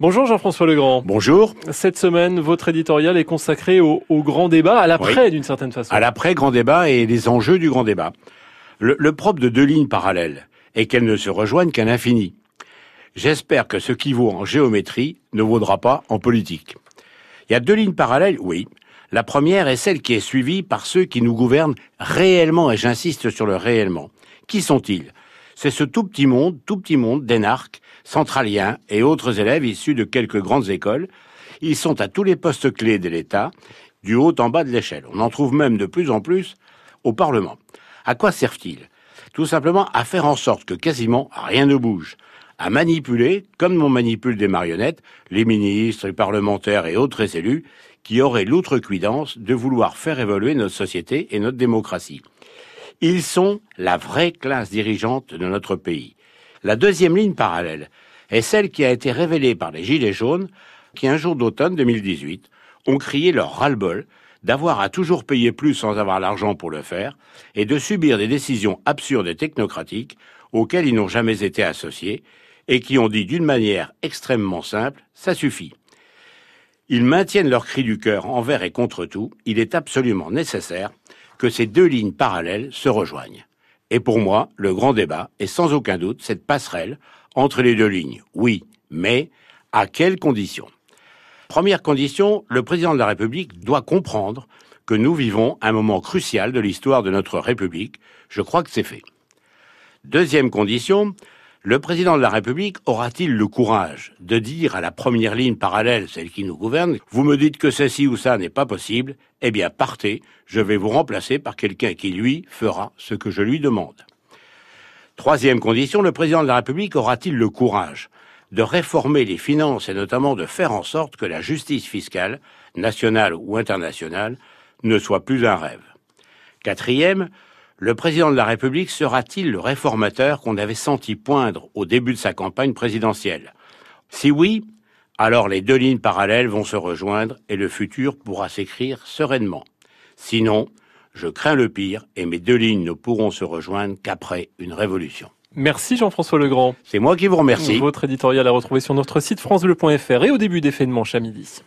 Bonjour Jean-François Legrand. Bonjour. Cette semaine, votre éditorial est consacré au, grand débat, à l'après d'une certaine façon. À l'après grand débat et les enjeux du grand débat. Le, le propre de deux lignes parallèles est qu'elles ne se rejoignent qu'à l'infini. J'espère que ce qui vaut en géométrie ne vaudra pas en politique. Il y a deux lignes parallèles, oui. La première est celle qui est suivie par ceux qui nous gouvernent réellement, et j'insiste sur le réellement. Qui sont-ils? C'est ce tout petit monde, tout petit monde d'énarques, centraliens et autres élèves issus de quelques grandes écoles. Ils sont à tous les postes clés de l'État, du haut en bas de l'échelle. On en trouve même de plus en plus au Parlement. À quoi servent-ils? Tout simplement à faire en sorte que quasiment rien ne bouge, à manipuler, comme on manipule des marionnettes, les ministres, les parlementaires et autres élus qui auraient l'outrecuidance de vouloir faire évoluer notre société et notre démocratie. Ils sont la vraie classe dirigeante de notre pays. La deuxième ligne parallèle est celle qui a été révélée par les Gilets jaunes qui, un jour d'automne 2018, ont crié leur ras-le-bol d'avoir à toujours payer plus sans avoir l'argent pour le faire et de subir des décisions absurdes et technocratiques auxquelles ils n'ont jamais été associés et qui ont dit d'une manière extrêmement simple, ça suffit. Ils maintiennent leur cri du cœur envers et contre tout, il est absolument nécessaire que ces deux lignes parallèles se rejoignent. Et pour moi, le grand débat est sans aucun doute cette passerelle entre les deux lignes. Oui, mais à quelles conditions? Première condition, le président de la République doit comprendre que nous vivons un moment crucial de l'histoire de notre République. Je crois que c'est fait. Deuxième condition, le président de la République aura-t-il le courage de dire à la première ligne parallèle, celle qui nous gouverne, vous me dites que ceci ou ça n'est pas possible, eh bien partez, je vais vous remplacer par quelqu'un qui, lui, fera ce que je lui demande. Troisième condition, le président de la République aura-t-il le courage de réformer les finances et notamment de faire en sorte que la justice fiscale, nationale ou internationale, ne soit plus un rêve? Quatrième, le président de la République sera-t-il le réformateur qu'on avait senti poindre au début de sa campagne présidentielle? Si oui, alors les deux lignes parallèles vont se rejoindre et le futur pourra s'écrire sereinement. Sinon, je crains le pire et mes deux lignes ne pourront se rejoindre qu'après une révolution. Merci Jean-François Legrand. C'est moi qui vous remercie. Votre éditorial à retrouver sur notre site francebleu.fr et au début des faits de manche à midi.